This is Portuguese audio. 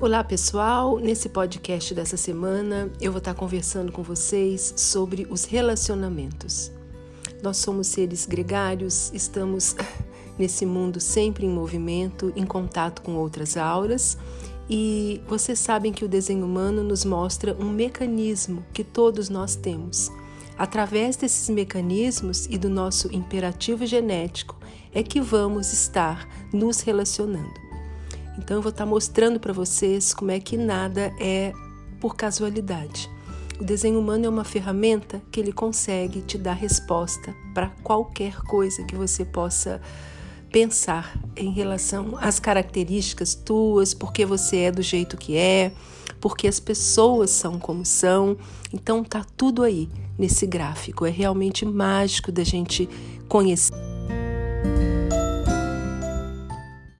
Olá pessoal, nesse podcast dessa semana eu vou estar conversando com vocês sobre os relacionamentos. Nós somos seres gregários, estamos nesse mundo sempre em movimento, em contato com outras auras, e vocês sabem que o desenho humano nos mostra um mecanismo que todos nós temos. Através desses mecanismos e do nosso imperativo genético é que vamos estar nos relacionando. Então eu vou estar mostrando para vocês como é que nada é por casualidade. O desenho humano é uma ferramenta que ele consegue te dar resposta para qualquer coisa que você possa pensar em relação às características tuas, porque você é do jeito que é, porque as pessoas são como são. Então tá tudo aí nesse gráfico. É realmente mágico da gente conhecer